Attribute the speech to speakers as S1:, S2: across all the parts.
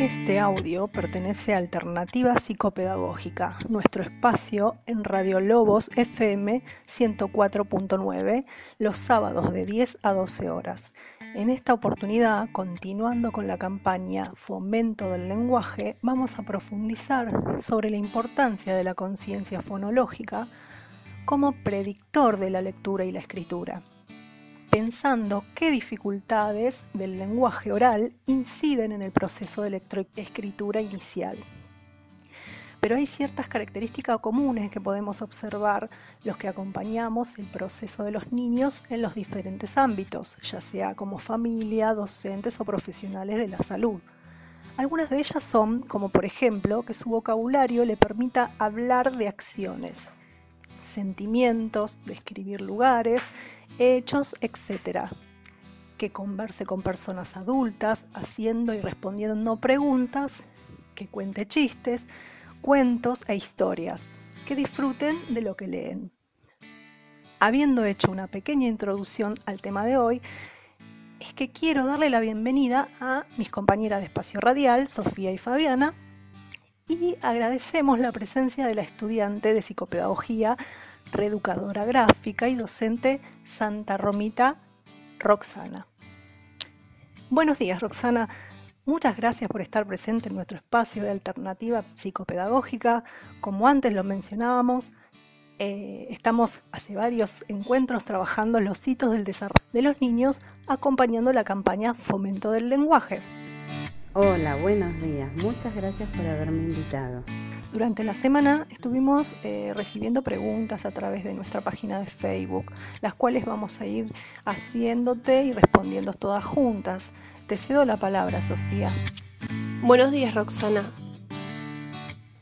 S1: Este audio pertenece a Alternativa Psicopedagógica, nuestro espacio en Radio Lobos FM 104.9, los sábados de 10 a 12 horas. En esta oportunidad, continuando con la campaña Fomento del Lenguaje, vamos a profundizar sobre la importancia de la conciencia fonológica como predictor de la lectura y la escritura pensando qué dificultades del lenguaje oral inciden en el proceso de lectoescritura inicial. Pero hay ciertas características comunes que podemos observar los que acompañamos el proceso de los niños en los diferentes ámbitos, ya sea como familia, docentes o profesionales de la salud. Algunas de ellas son, como por ejemplo, que su vocabulario le permita hablar de acciones, sentimientos, describir lugares hechos, etc. Que converse con personas adultas, haciendo y respondiendo preguntas, que cuente chistes, cuentos e historias, que disfruten de lo que leen. Habiendo hecho una pequeña introducción al tema de hoy, es que quiero darle la bienvenida a mis compañeras de espacio radial, Sofía y Fabiana, y agradecemos la presencia de la estudiante de psicopedagogía reeducadora gráfica y docente Santa Romita Roxana. Buenos días, Roxana. Muchas gracias por estar presente en nuestro espacio de alternativa psicopedagógica. Como antes lo mencionábamos, eh, estamos hace varios encuentros trabajando los hitos del desarrollo de los niños, acompañando la campaña Fomento del Lenguaje.
S2: Hola, buenos días. Muchas gracias por haberme invitado.
S1: Durante la semana estuvimos eh, recibiendo preguntas a través de nuestra página de Facebook, las cuales vamos a ir haciéndote y respondiendo todas juntas. Te cedo la palabra, Sofía.
S3: Buenos días, Roxana.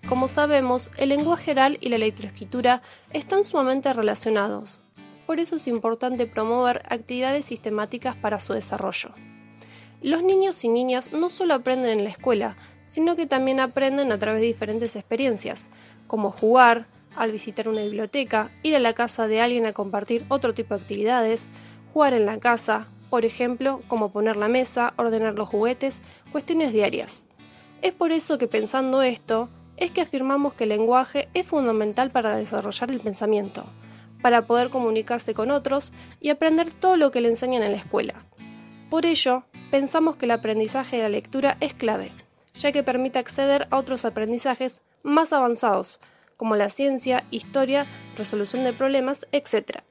S3: Como sabemos, el lenguaje oral y la lectoescritura están sumamente relacionados. Por eso es importante promover actividades sistemáticas para su desarrollo. Los niños y niñas no solo aprenden en la escuela, sino que también aprenden a través de diferentes experiencias, como jugar, al visitar una biblioteca, ir a la casa de alguien a compartir otro tipo de actividades, jugar en la casa, por ejemplo, como poner la mesa, ordenar los juguetes, cuestiones diarias. Es por eso que pensando esto, es que afirmamos que el lenguaje es fundamental para desarrollar el pensamiento, para poder comunicarse con otros y aprender todo lo que le enseñan en la escuela. Por ello, pensamos que el aprendizaje de la lectura es clave, ya que permite acceder a otros aprendizajes más avanzados, como la ciencia, historia, resolución de problemas, etc.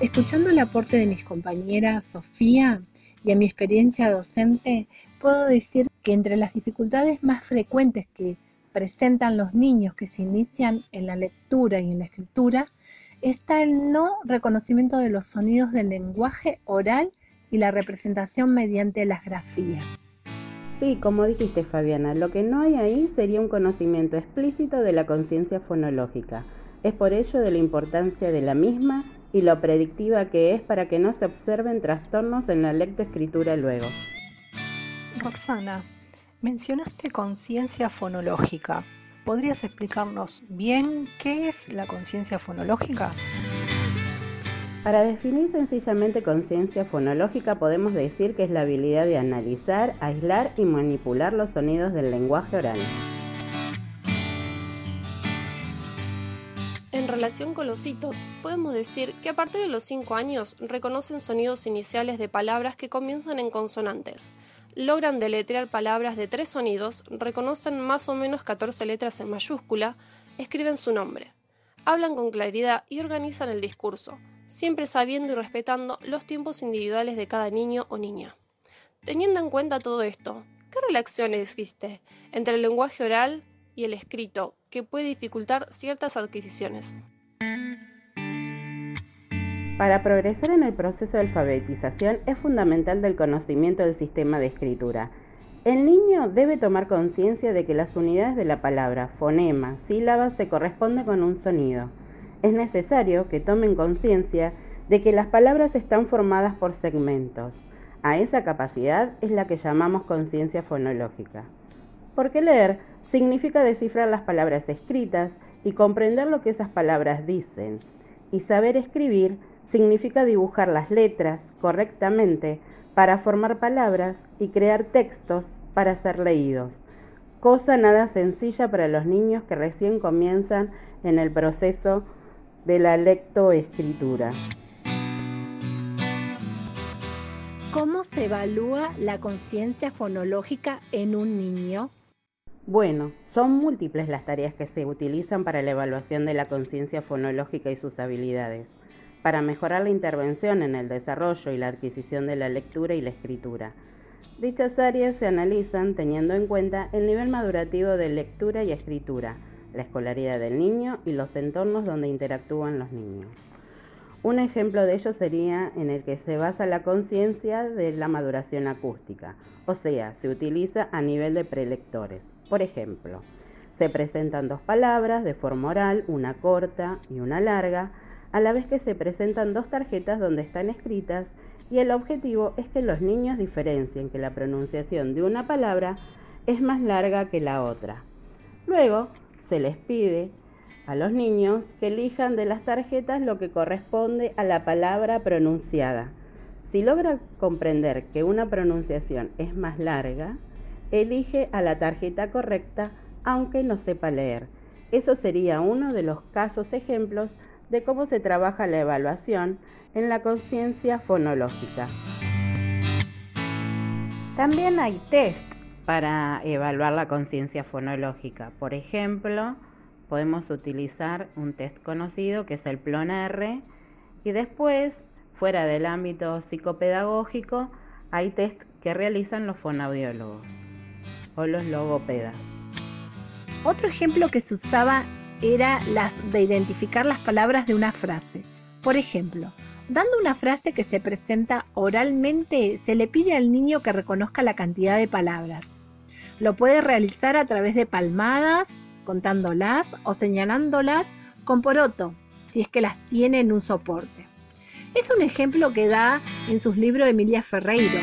S4: Escuchando el aporte de mis compañeras Sofía y a mi experiencia docente, puedo decir que entre las dificultades más frecuentes que presentan los niños que se inician en la lectura y en la escritura está el no reconocimiento de los sonidos del lenguaje oral y la representación mediante las grafías.
S2: Sí, como dijiste Fabiana, lo que no hay ahí sería un conocimiento explícito de la conciencia fonológica. Es por ello de la importancia de la misma y lo predictiva que es para que no se observen trastornos en la lectoescritura luego.
S1: Roxana, mencionaste conciencia fonológica. ¿Podrías explicarnos bien qué es la conciencia fonológica?
S2: Para definir sencillamente conciencia fonológica podemos decir que es la habilidad de analizar, aislar y manipular los sonidos del lenguaje oral.
S3: En relación con los hitos, podemos decir que a partir de los 5 años reconocen sonidos iniciales de palabras que comienzan en consonantes. Logran deletrear palabras de tres sonidos, reconocen más o menos 14 letras en mayúscula, escriben su nombre. Hablan con claridad y organizan el discurso siempre sabiendo y respetando los tiempos individuales de cada niño o niña. Teniendo en cuenta todo esto, ¿qué relación existe entre el lenguaje oral y el escrito que puede dificultar ciertas adquisiciones?
S2: Para progresar en el proceso de alfabetización es fundamental del conocimiento del sistema de escritura. El niño debe tomar conciencia de que las unidades de la palabra, fonema, sílaba se corresponden con un sonido es necesario que tomen conciencia de que las palabras están formadas por segmentos. A esa capacidad es la que llamamos conciencia fonológica. Porque leer significa descifrar las palabras escritas y comprender lo que esas palabras dicen. Y saber escribir significa dibujar las letras correctamente para formar palabras y crear textos para ser leídos. Cosa nada sencilla para los niños que recién comienzan en el proceso de la lectoescritura.
S4: ¿Cómo se evalúa la conciencia fonológica en un niño?
S2: Bueno, son múltiples las tareas que se utilizan para la evaluación de la conciencia fonológica y sus habilidades, para mejorar la intervención en el desarrollo y la adquisición de la lectura y la escritura. Dichas áreas se analizan teniendo en cuenta el nivel madurativo de lectura y escritura, la escolaridad del niño y los entornos donde interactúan los niños. Un ejemplo de ello sería en el que se basa la conciencia de la maduración acústica, o sea, se utiliza a nivel de prelectores. Por ejemplo, se presentan dos palabras de forma oral, una corta y una larga, a la vez que se presentan dos tarjetas donde están escritas y el objetivo es que los niños diferencien que la pronunciación de una palabra es más larga que la otra. Luego, se les pide a los niños que elijan de las tarjetas lo que corresponde a la palabra pronunciada. Si logra comprender que una pronunciación es más larga, elige a la tarjeta correcta aunque no sepa leer. Eso sería uno de los casos ejemplos de cómo se trabaja la evaluación en la conciencia fonológica. También hay test para evaluar la conciencia fonológica. Por ejemplo, podemos utilizar un test conocido que es el PLON-R y después, fuera del ámbito psicopedagógico, hay test que realizan los fonaudiólogos o los logopedas.
S4: Otro ejemplo que se usaba era las de identificar las palabras de una frase. Por ejemplo, dando una frase que se presenta oralmente, se le pide al niño que reconozca la cantidad de palabras. Lo puede realizar a través de palmadas, contándolas o señalándolas con poroto, si es que las tiene en un soporte. Es un ejemplo que da en sus libros Emilia Ferreiro.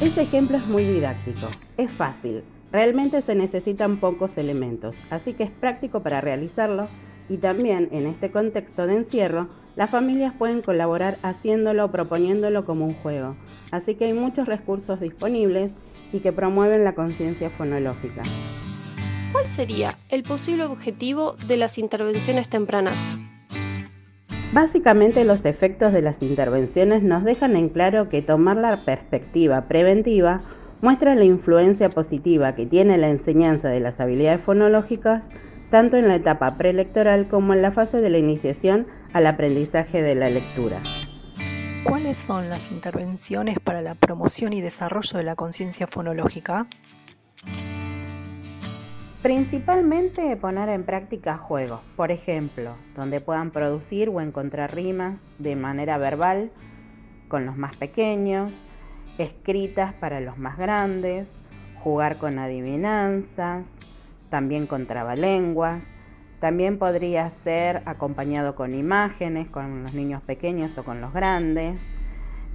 S2: Ese ejemplo es muy didáctico, es fácil, realmente se necesitan pocos elementos, así que es práctico para realizarlo y también en este contexto de encierro, las familias pueden colaborar haciéndolo o proponiéndolo como un juego, así que hay muchos recursos disponibles y que promueven la conciencia fonológica.
S3: ¿Cuál sería el posible objetivo de las intervenciones tempranas?
S2: Básicamente los efectos de las intervenciones nos dejan en claro que tomar la perspectiva preventiva muestra la influencia positiva que tiene la enseñanza de las habilidades fonológicas tanto en la etapa preelectoral como en la fase de la iniciación al aprendizaje de la lectura.
S1: ¿Cuáles son las intervenciones para la promoción y desarrollo de la conciencia fonológica?
S2: Principalmente poner en práctica juegos, por ejemplo, donde puedan producir o encontrar rimas de manera verbal con los más pequeños, escritas para los más grandes, jugar con adivinanzas, también con trabalenguas. También podría ser acompañado con imágenes, con los niños pequeños o con los grandes.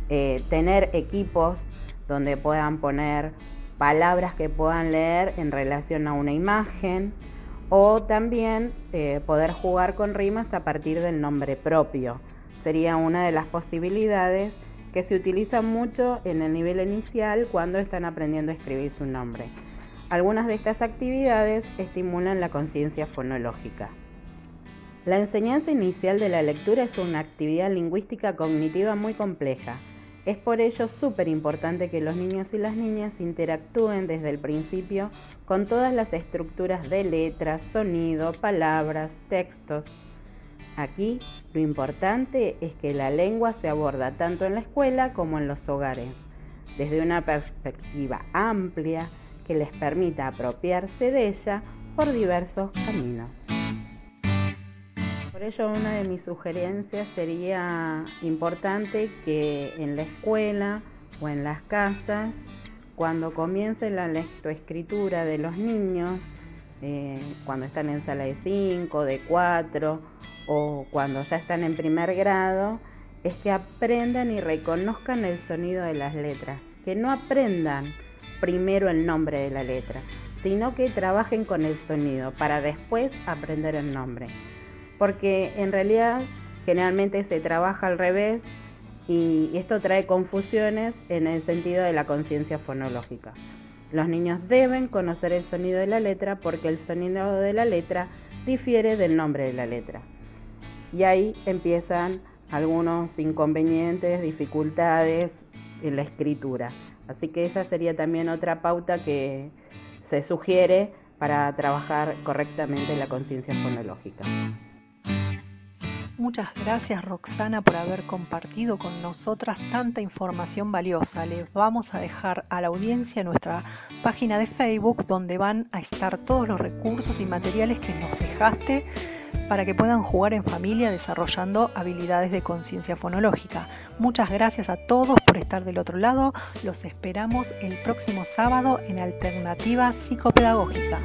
S2: Eh, tener equipos donde puedan poner palabras que puedan leer en relación a una imagen o también eh, poder jugar con rimas a partir del nombre propio. Sería una de las posibilidades que se utilizan mucho en el nivel inicial cuando están aprendiendo a escribir su nombre. Algunas de estas actividades estimulan la conciencia fonológica. La enseñanza inicial de la lectura es una actividad lingüística cognitiva muy compleja es por ello súper importante que los niños y las niñas interactúen desde el principio con todas las estructuras de letras, sonido, palabras, textos. Aquí lo importante es que la lengua se aborda tanto en la escuela como en los hogares, desde una perspectiva amplia que les permita apropiarse de ella por diversos caminos. Por ello, una de mis sugerencias sería importante que en la escuela o en las casas, cuando comience la lectoescritura de los niños, eh, cuando están en sala de 5, de 4 o cuando ya están en primer grado, es que aprendan y reconozcan el sonido de las letras, que no aprendan primero el nombre de la letra, sino que trabajen con el sonido para después aprender el nombre porque en realidad Generalmente se trabaja al revés y esto trae confusiones en el sentido de la conciencia fonológica. Los niños deben conocer el sonido de la letra porque el sonido de la letra difiere del nombre de la letra. Y ahí empiezan algunos inconvenientes, dificultades en la escritura. Así que esa sería también otra pauta que se sugiere para trabajar correctamente la conciencia fonológica.
S1: Muchas gracias Roxana por haber compartido con nosotras tanta información valiosa. Les vamos a dejar a la audiencia nuestra página de Facebook donde van a estar todos los recursos y materiales que nos dejaste para que puedan jugar en familia desarrollando habilidades de conciencia fonológica. Muchas gracias a todos por estar del otro lado. Los esperamos el próximo sábado en Alternativa Psicopedagógica.